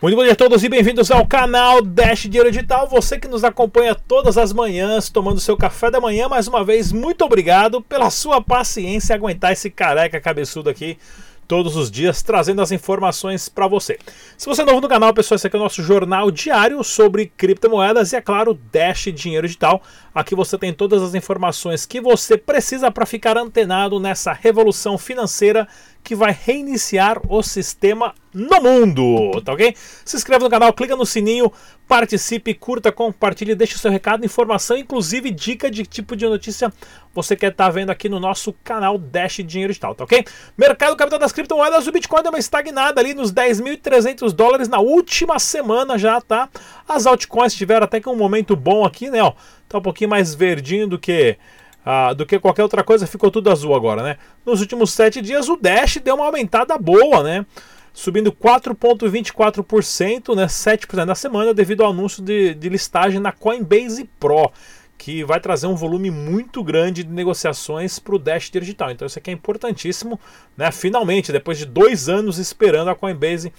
Muito bom dia a todos e bem-vindos ao canal Dash Dinheiro Digital. Você que nos acompanha todas as manhãs, tomando seu café da manhã, mais uma vez, muito obrigado pela sua paciência aguentar esse careca cabeçudo aqui todos os dias, trazendo as informações para você. Se você é novo no canal, pessoal, esse aqui é o nosso jornal diário sobre criptomoedas e, é claro, Dash Dinheiro Digital. Aqui você tem todas as informações que você precisa para ficar antenado nessa revolução financeira que vai reiniciar o sistema no mundo, tá ok? Se inscreva no canal, clica no sininho, participe, curta, compartilhe, deixe o seu recado, informação, inclusive dica de tipo de notícia você quer estar tá vendo aqui no nosso canal Dash Dinheiro Digital, tá ok? Mercado capital das criptomoedas, o Bitcoin deu uma estagnada ali nos 10.300 dólares na última semana já, tá? As altcoins tiveram até que um momento bom aqui, né, ó, tá um pouquinho mais verdinho do que ah, do que qualquer outra coisa, ficou tudo azul agora, né? Nos últimos sete dias o Dash deu uma aumentada boa, né? Subindo 4,24%, né? 7% na semana, devido ao anúncio de, de listagem na Coinbase Pro que vai trazer um volume muito grande de negociações para o Dash Digital. Então isso aqui é importantíssimo, né? Finalmente, depois de dois anos esperando a Coinbase,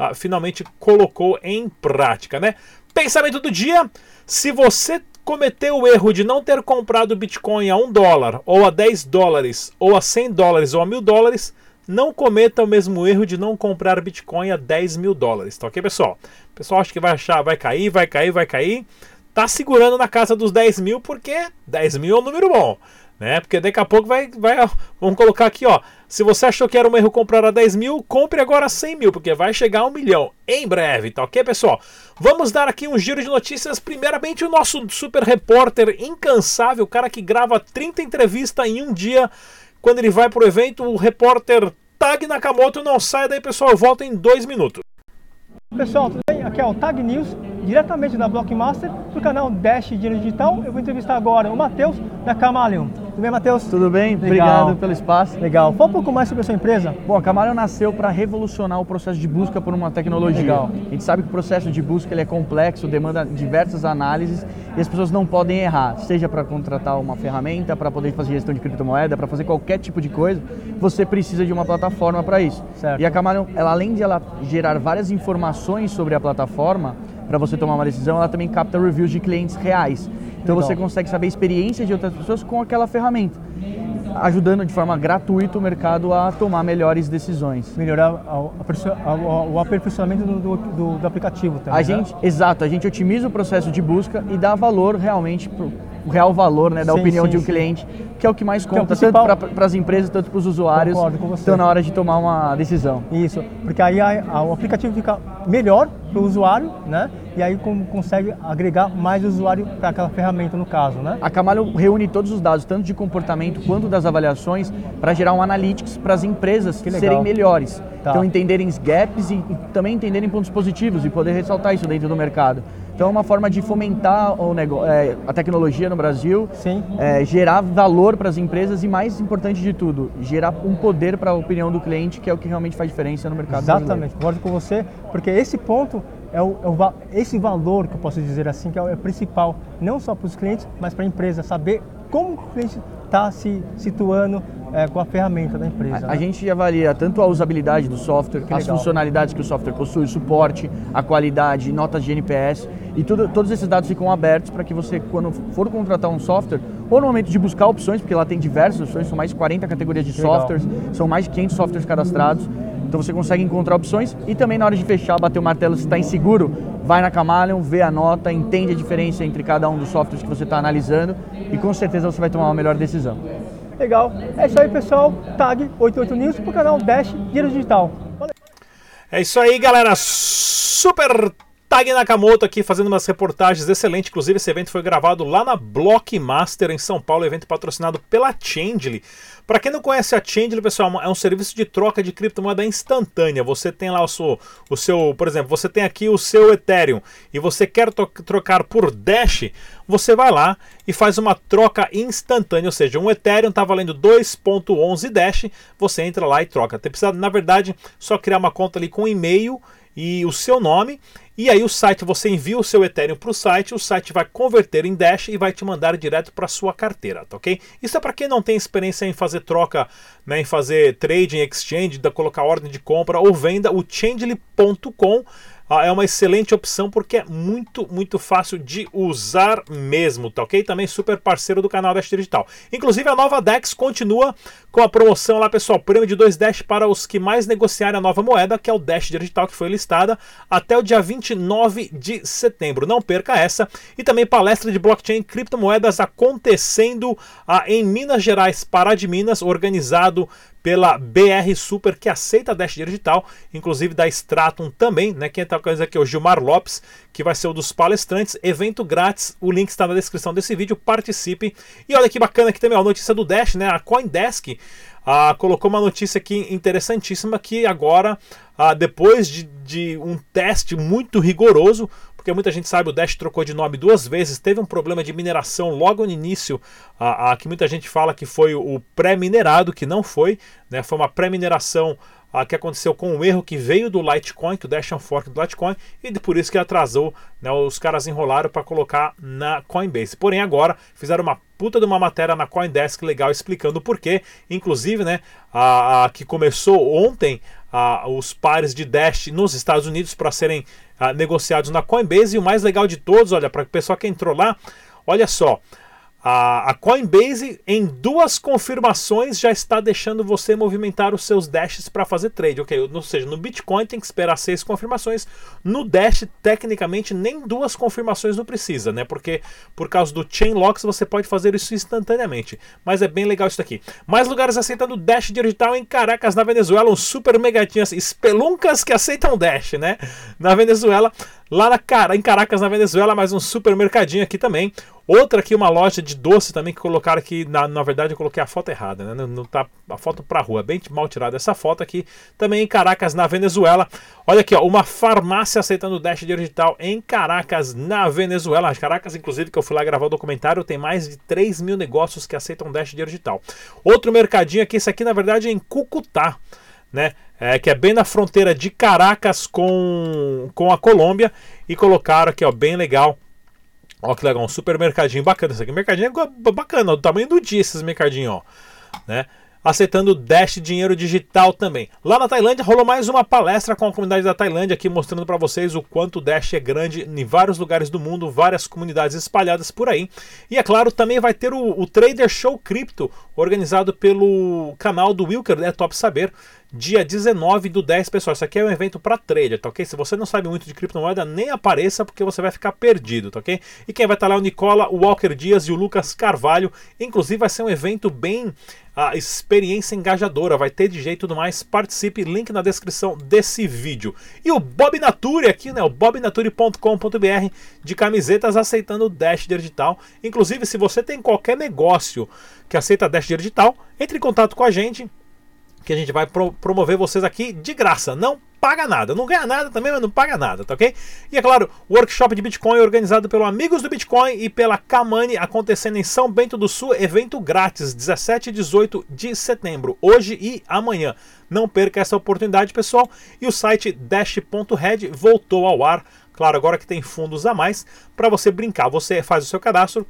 uh, finalmente colocou em prática, né? Pensamento do dia: se você cometeu o erro de não ter comprado Bitcoin a 1 dólar, ou a 10 dólares, ou a 100 dólares, ou a 1000 dólares, não cometa o mesmo erro de não comprar Bitcoin a 10 mil dólares, tá ok, pessoal? O pessoal acha que vai achar, vai cair, vai cair, vai cair. Tá segurando na casa dos 10 mil porque 10 mil é um número bom né? Porque daqui a pouco vai, vai. Vamos colocar aqui, ó. Se você achou que era um erro comprar a 10 mil, compre agora 100 mil, porque vai chegar a um milhão em breve, tá ok, pessoal? Vamos dar aqui um giro de notícias. Primeiramente, o nosso super repórter incansável, o cara que grava 30 entrevistas em um dia. Quando ele vai pro evento, o repórter Tag Nakamoto não sai daí, pessoal. Volta em dois minutos. Pessoal, tudo bem? Aqui é o Tag News, diretamente da Blockmaster, do canal Dash Dinheiro Digital. Eu vou entrevistar agora o Matheus da Camaleon. Tudo bem, Matheus? Tudo bem, Legal. obrigado pelo espaço. Legal. Fala um pouco mais sobre a sua empresa. Bom, a Camaleon nasceu para revolucionar o processo de busca por uma tecnologia. Legal. A gente sabe que o processo de busca ele é complexo, demanda diversas análises e as pessoas não podem errar. Seja para contratar uma ferramenta, para poder fazer gestão de criptomoeda, para fazer qualquer tipo de coisa, você precisa de uma plataforma para isso. Certo. E a Camaleon, ela, além de ela gerar várias informações sobre a plataforma, para você tomar uma decisão, ela também capta reviews de clientes reais. Então Legal. você consegue saber a experiência de outras pessoas com aquela ferramenta, ajudando de forma gratuita o mercado a tomar melhores decisões. Melhorar o aperfeiçoamento do, do, do aplicativo também. A né? gente, exato, a gente otimiza o processo de busca e dá valor realmente o real valor né, da sim, opinião sim, de um sim. cliente, que é o que mais é conta, é principal... tanto para as empresas, tanto para os usuários, então na hora de tomar uma decisão. Isso, porque aí a, a, o aplicativo fica melhor para o usuário, né? E aí consegue agregar mais usuário para aquela ferramenta no caso, né? A Camalho reúne todos os dados, tanto de comportamento quanto das avaliações, para gerar um analytics para as empresas serem melhores. Tá. Então entenderem os gaps e, e também entenderem pontos positivos e poder ressaltar isso dentro do mercado. Então é uma forma de fomentar o negócio, é, a tecnologia no Brasil, é, gerar valor para as empresas e, mais importante de tudo, gerar um poder para a opinião do cliente, que é o que realmente faz diferença no mercado Exatamente, concordo com você, porque esse ponto é, o, é o, esse valor que eu posso dizer assim, que é o, é principal, não só para os clientes, mas para a empresa, saber como o cliente está se situando é, com a ferramenta da empresa. A, né? a, gente avalia tanto a usabilidade do software, que as legal. funcionalidades que o software possui, o suporte, a qualidade, notas de NPS e tudo, todos esses dados ficam abertos para que você, quando for contratar um software, ou no momento de buscar opções, porque lá tem diversas opções, são mais de 40 categorias de legal. softwares, são mais de 500 softwares cadastrados. Então você consegue encontrar opções e também na hora de fechar, bater o martelo se está inseguro, vai na Camaleon, vê a nota, entende a diferença entre cada um dos softwares que você está analisando e com certeza você vai tomar uma melhor decisão. Legal. É isso aí, pessoal. Tag 88 News para o canal Dash Dinheiro Digital. Valeu. É isso aí, galera. Super Tag Nakamoto aqui fazendo umas reportagens excelentes. Inclusive, esse evento foi gravado lá na Blockmaster em São Paulo, evento patrocinado pela Changely. Para quem não conhece a Changely, pessoal, é um serviço de troca de criptomoeda instantânea. Você tem lá o seu, o seu, por exemplo, você tem aqui o seu Ethereum e você quer trocar por Dash, você vai lá e faz uma troca instantânea, ou seja, um Ethereum está valendo 2.11 Dash, você entra lá e troca. Você precisa, na verdade, só criar uma conta ali com e-mail e o seu nome. E aí o site, você envia o seu Ethereum para o site, o site vai converter em Dash e vai te mandar direto para sua carteira, tá ok? Isso é para quem não tem experiência em fazer troca, né, em fazer trading, exchange, da colocar ordem de compra ou venda, o Changely.com é uma excelente opção porque é muito, muito fácil de usar mesmo, tá ok? Também super parceiro do canal Dash Digital. Inclusive a nova Dex continua com a promoção lá, pessoal, prêmio de 2 Dash para os que mais negociarem a nova moeda, que é o Dash Digital, que foi listada até o dia 29 de setembro. Não perca essa. E também palestra de blockchain e criptomoedas acontecendo ah, em Minas Gerais, Pará de Minas, organizado pela BR Super, que aceita a Dash Digital, inclusive da Stratum também, né? Quem está com aqui é o Gilmar Lopes, que vai ser um dos palestrantes. Evento grátis, o link está na descrição desse vídeo, participe. E olha que bacana aqui também, a notícia do Dash, né? A Coindesk ah, colocou uma notícia aqui interessantíssima que agora, ah, depois de, de um teste muito rigoroso, porque muita gente sabe, o Dash trocou de nome duas vezes, teve um problema de mineração logo no início, a, a que muita gente fala que foi o pré-minerado, que não foi, né? Foi uma pré-mineração que aconteceu com um erro que veio do Litecoin, que o Dash é um fork do Litecoin, e por isso que atrasou, né, os caras enrolaram para colocar na Coinbase. Porém, agora fizeram uma puta de uma matéria na Coindesk legal explicando o porquê, inclusive, né, a, a que começou ontem a, os pares de Dash nos Estados Unidos para serem a, negociados na Coinbase, e o mais legal de todos, olha, para o pessoal que entrou lá, olha só, a, a, Coinbase, em duas confirmações, já está deixando você movimentar os seus dashes para fazer trade. Ok, ou seja, no Bitcoin tem que esperar seis confirmações. No Dash, tecnicamente, nem duas confirmações não precisa, né? Porque por causa do Chain Locks você pode fazer isso instantaneamente. Mas é bem legal isso daqui. Mais lugares aceitando Dash digital em Caracas, na Venezuela. Um super megatinhas, espeluncas que aceitam Dash, né? Na Venezuela. Lá na, em Caracas, na Venezuela, mais um supermercadinho aqui também. Outra aqui, uma loja de doce também que colocaram aqui. Na, na verdade, eu coloquei a foto errada, né? Não, não tá a foto pra rua, bem mal tirada essa foto aqui. Também em Caracas, na Venezuela. Olha aqui, ó, uma farmácia aceitando Dash digital em Caracas, na Venezuela. Caracas, inclusive, que eu fui lá gravar o documentário, tem mais de 3 mil negócios que aceitam Dash digital. Outro mercadinho aqui, esse aqui, na verdade, é em Cucutá né? É, que é bem na fronteira de Caracas com, com a Colômbia. E colocaram aqui, ó, bem legal. Ó, que legal, um super mercadinho bacana. Esse aqui, mercadinho é bacana, do tamanho do dia esses mercadinhos, ó. Né? Aceitando Dash dinheiro digital também. Lá na Tailândia rolou mais uma palestra com a comunidade da Tailândia aqui mostrando para vocês o quanto o Dash é grande em vários lugares do mundo, várias comunidades espalhadas por aí. E é claro, também vai ter o, o Trader Show Crypto, organizado pelo canal do Wilker, é top saber, dia 19 do 10, pessoal. Isso aqui é um evento para trader, tá ok? Se você não sabe muito de criptomoeda, nem apareça porque você vai ficar perdido, tá ok? E quem vai estar tá lá é o Nicola, o Walker Dias e o Lucas Carvalho. Inclusive vai ser um evento bem a experiência engajadora, vai ter de jeito tudo mais. Participe, link na descrição desse vídeo. E o Bob Nature aqui, né? O bobnature.com.br de camisetas aceitando Dash Digital. Inclusive, se você tem qualquer negócio que aceita Dash Digital, entre em contato com a gente que a gente vai pro promover vocês aqui de graça. Não paga nada. Não ganha nada também, mas não paga nada, tá ok? E é claro, o workshop de Bitcoin organizado pelo Amigos do Bitcoin e pela Kamani acontecendo em São Bento do Sul, evento grátis, 17 e 18 de setembro, hoje e amanhã. Não perca essa oportunidade, pessoal. E o site dash.red voltou ao ar. Claro, agora que tem fundos a mais para você brincar. Você faz o seu cadastro,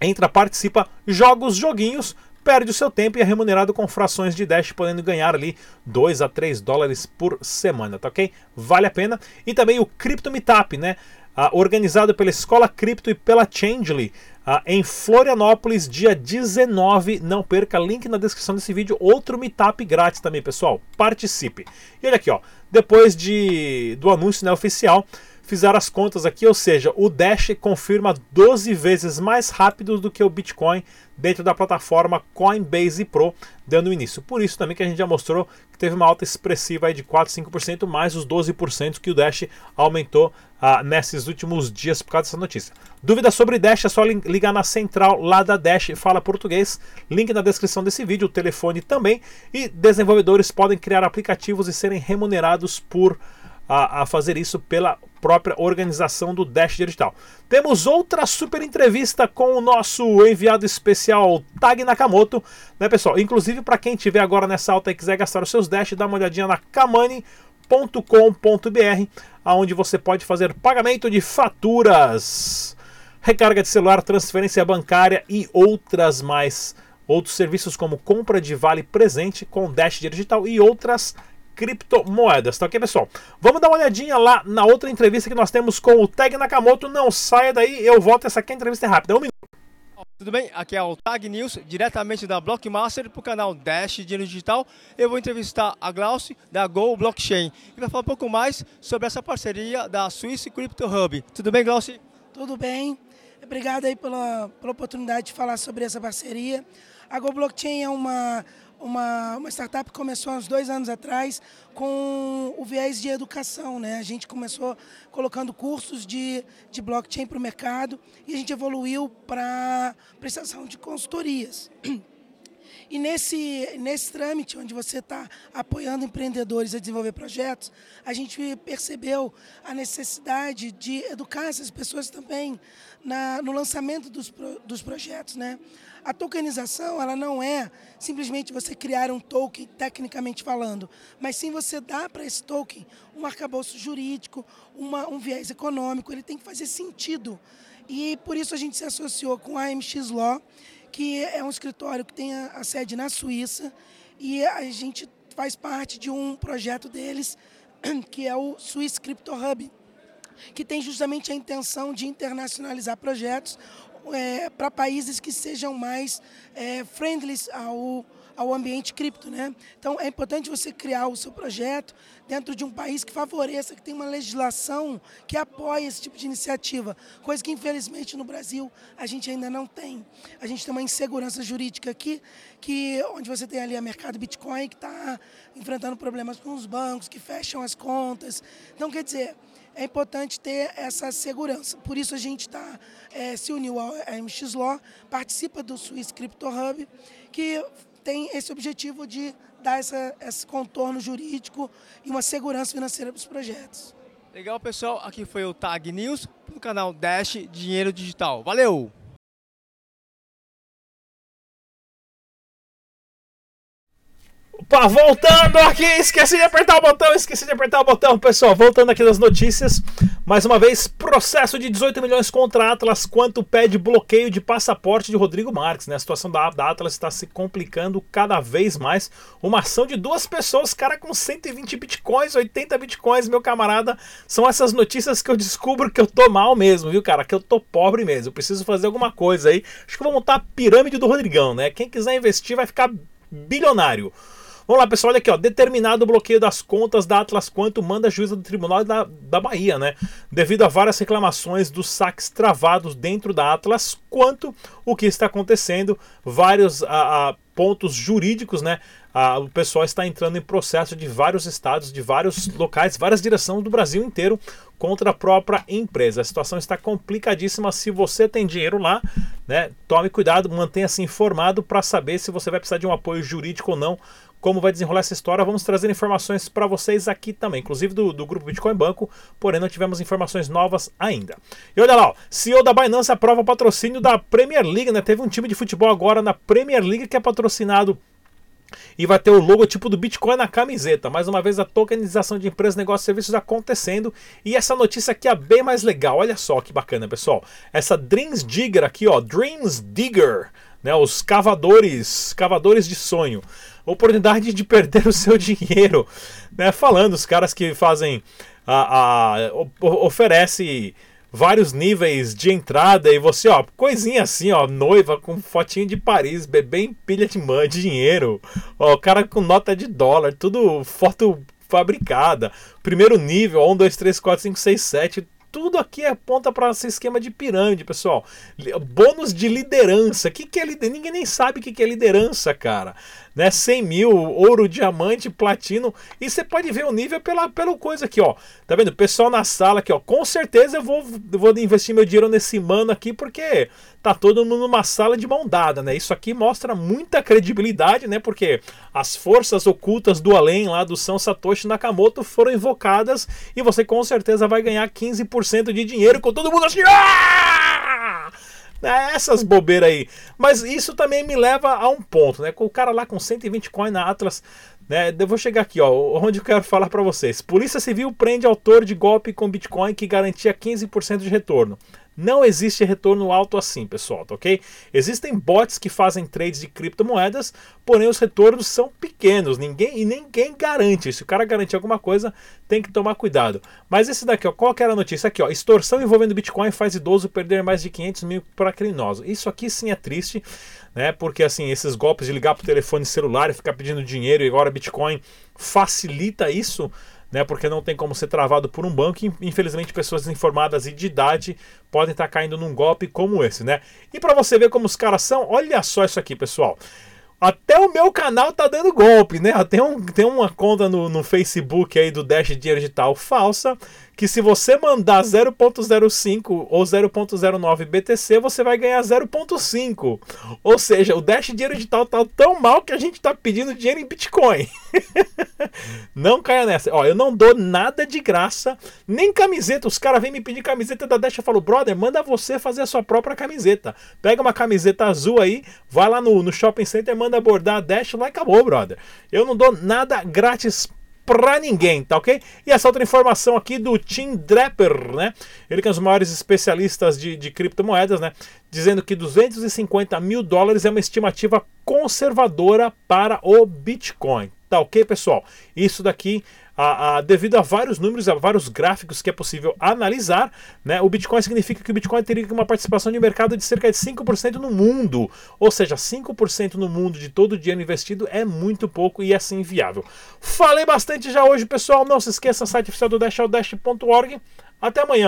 entra, participa, joga os joguinhos, perde o seu tempo e é remunerado com frações de Dash, podendo ganhar ali 2 a 3 dólares por semana, tá ok? Vale a pena. E também o Crypto Meetup, né? Ah, organizado pela Escola Cripto e pela Changely, ah, em Florianópolis, dia 19. Não perca, link na descrição desse vídeo. Outro meetup grátis também, pessoal. Participe. E olha aqui, ó. Depois de, do anúncio né, oficial, fizeram as contas aqui, ou seja, o Dash confirma 12 vezes mais rápido do que o Bitcoin dentro da plataforma Coinbase Pro, dando início. Por isso também que a gente já mostrou que teve uma alta expressiva aí de 4, 5%, mais os 12% que o Dash aumentou ah, nesses últimos dias por causa dessa notícia. Dúvidas sobre Dash é só ligar na central lá da Dash Fala Português, link na descrição desse vídeo, o telefone também, e desenvolvedores podem criar aplicativos e serem remunerados por a, a fazer isso pela própria organização do Dash Digital. Temos outra super entrevista com o nosso enviado especial Tag Nakamoto, né, pessoal? Inclusive, para quem estiver agora nessa alta e quiser gastar os seus Dash, dá uma olhadinha na kamani.com.br, aonde você pode fazer pagamento de faturas, recarga de celular, transferência bancária e outras mais. Outros serviços como compra de vale presente com Dash Digital e outras criptomoedas, tá ok, pessoal? Vamos dar uma olhadinha lá na outra entrevista que nós temos com o Tag Nakamoto. Não saia daí, eu volto. Essa aqui é a entrevista rápida. Um minuto. Tudo bem? Aqui é o Tag News, diretamente da Blockmaster para o canal Dash Dinheiro Digital. Eu vou entrevistar a Glauci da Go Blockchain e vai falar um pouco mais sobre essa parceria da Swiss Crypto Hub. Tudo bem, Glauci? Tudo bem. Obrigado aí pela, pela oportunidade de falar sobre essa parceria. A Go Blockchain é uma uma, uma startup que começou há uns dois anos atrás com o viés de educação. Né? A gente começou colocando cursos de, de blockchain para o mercado e a gente evoluiu para prestação de consultorias. E nesse, nesse trâmite, onde você está apoiando empreendedores a desenvolver projetos, a gente percebeu a necessidade de educar essas pessoas também na, no lançamento dos, dos projetos. Né? A tokenização ela não é simplesmente você criar um token, tecnicamente falando, mas sim você dar para esse token um arcabouço jurídico, uma, um viés econômico, ele tem que fazer sentido. E por isso a gente se associou com a AMX Law, que é um escritório que tem a, a sede na Suíça, e a gente faz parte de um projeto deles, que é o Swiss Crypto Hub, que tem justamente a intenção de internacionalizar projetos é, para países que sejam mais é, friendly ao, ao ambiente cripto. Né? Então, é importante você criar o seu projeto dentro de um país que favoreça, que tem uma legislação que apoie esse tipo de iniciativa, coisa que, infelizmente, no Brasil a gente ainda não tem. A gente tem uma insegurança jurídica aqui, que, onde você tem ali a mercado Bitcoin, que está enfrentando problemas com os bancos, que fecham as contas. Então, quer dizer, é importante ter essa segurança. Por isso a gente tá, é, se uniu ao MX Law, participa do Swiss Crypto Hub, que tem esse objetivo de dar essa, esse contorno jurídico e uma segurança financeira para os projetos. Legal, pessoal. Aqui foi o Tag News, no canal Dash Dinheiro Digital. Valeu! Opa, voltando aqui, esqueci de apertar o botão, esqueci de apertar o botão, pessoal. Voltando aqui das notícias, mais uma vez, processo de 18 milhões contra Atlas, quanto pede bloqueio de passaporte de Rodrigo Marques, né? A situação da, da Atlas está se complicando cada vez mais. Uma ação de duas pessoas, cara com 120 bitcoins, 80 bitcoins, meu camarada. São essas notícias que eu descubro que eu tô mal mesmo, viu, cara? Que eu tô pobre mesmo. Eu preciso fazer alguma coisa aí. Acho que eu vou montar a pirâmide do Rodrigão, né? Quem quiser investir vai ficar bilionário. Vamos lá, pessoal, olha aqui, ó. Determinado o bloqueio das contas da Atlas Quanto manda a juíza do Tribunal da, da Bahia, né? Devido a várias reclamações dos saques travados dentro da Atlas Quanto, o que está acontecendo, vários a, a, pontos jurídicos, né? A, o pessoal está entrando em processo de vários estados, de vários locais, várias direções do Brasil inteiro contra a própria empresa. A situação está complicadíssima. Se você tem dinheiro lá, né? Tome cuidado, mantenha-se informado para saber se você vai precisar de um apoio jurídico ou não como vai desenrolar essa história. Vamos trazer informações para vocês aqui também, inclusive do, do grupo Bitcoin Banco, porém não tivemos informações novas ainda. E olha lá, ó, CEO da Binance aprova patrocínio da Premier League, né? Teve um time de futebol agora na Premier League que é patrocinado e vai ter o logotipo do Bitcoin na camiseta. Mais uma vez a tokenização de empresas, negócios e serviços acontecendo. E essa notícia aqui é bem mais legal. Olha só que bacana, pessoal. Essa Dreams Digger aqui, ó, Dreams Digger, né, os cavadores, cavadores de sonho oportunidade de perder o seu dinheiro. Né? Falando, os caras que fazem. A, a, oferece vários níveis de entrada e você, ó, coisinha assim, ó, noiva com fotinho de Paris, bebê em pilha de man, dinheiro, ó, cara com nota de dólar, tudo foto fabricada. Primeiro nível, 1, 2, 3, 4, 5, 6, 7, tudo aqui aponta para esse esquema de pirâmide, pessoal. Bônus de liderança. O que, que é liderança? Ninguém nem sabe o que, que é liderança, cara. Né? 100 mil, ouro, diamante, platino. E você pode ver o nível pela, pela coisa aqui, ó. Tá vendo? Pessoal na sala aqui, ó. Com certeza eu vou, vou investir meu dinheiro nesse mano aqui, porque tá todo mundo numa sala de mão dada, né? Isso aqui mostra muita credibilidade, né? Porque as forças ocultas do além lá do São Satoshi Nakamoto foram invocadas e você com certeza vai ganhar 15% de dinheiro com todo mundo assim. Ah! É, essas bobeiras aí. Mas isso também me leva a um ponto, né? Com o cara lá com 120 coins na Atlas, né? Eu vou chegar aqui, ó, onde eu quero falar para vocês. Polícia Civil prende autor de golpe com Bitcoin que garantia 15% de retorno. Não existe retorno alto assim, pessoal, tá ok? Existem bots que fazem trades de criptomoedas, porém os retornos são pequenos, ninguém e ninguém garante. Se o cara garantir alguma coisa, tem que tomar cuidado. Mas esse daqui, ó, qual que era a notícia? Aqui, ó, extorsão envolvendo Bitcoin faz idoso perder mais de 500 mil para criminoso. Isso aqui sim é triste, né? Porque assim, esses golpes de ligar para o telefone celular e ficar pedindo dinheiro e agora Bitcoin facilita isso né? Porque não tem como ser travado por um banco. E, infelizmente, pessoas desinformadas e de idade podem estar caindo num golpe como esse, né? E para você ver como os caras são, olha só isso aqui, pessoal. Até o meu canal tá dando golpe, né? Tem, um, tem uma conta no, no Facebook aí do Dash Dinheiro Digital falsa que se você mandar 0.05 ou 0.09 BTC, você vai ganhar 0.5. Ou seja, o Dash Dinheiro Digital tá tão mal que a gente tá pedindo dinheiro em Bitcoin. não caia nessa. Ó, eu não dou nada de graça, nem camiseta. Os caras vêm me pedir camiseta da Dash. Eu falo, brother, manda você fazer a sua própria camiseta. Pega uma camiseta azul aí, vai lá no, no shopping center, manda bordar a Dash lá e acabou, brother. Eu não dou nada grátis pra ninguém, tá ok? E essa outra informação aqui do Tim Draper, né? Ele que é um dos maiores especialistas de, de criptomoedas, né? Dizendo que 250 mil dólares é uma estimativa conservadora para o Bitcoin. Tá ok, pessoal? Isso daqui a, a, devido a vários números, a vários gráficos que é possível analisar, né, o Bitcoin significa que o Bitcoin teria uma participação de mercado de cerca de 5% no mundo. Ou seja, 5% no mundo de todo o dinheiro investido é muito pouco e é assim viável. Falei bastante já hoje, pessoal. Não se esqueça, site oficial do Dash é o dash.org. Até amanhã.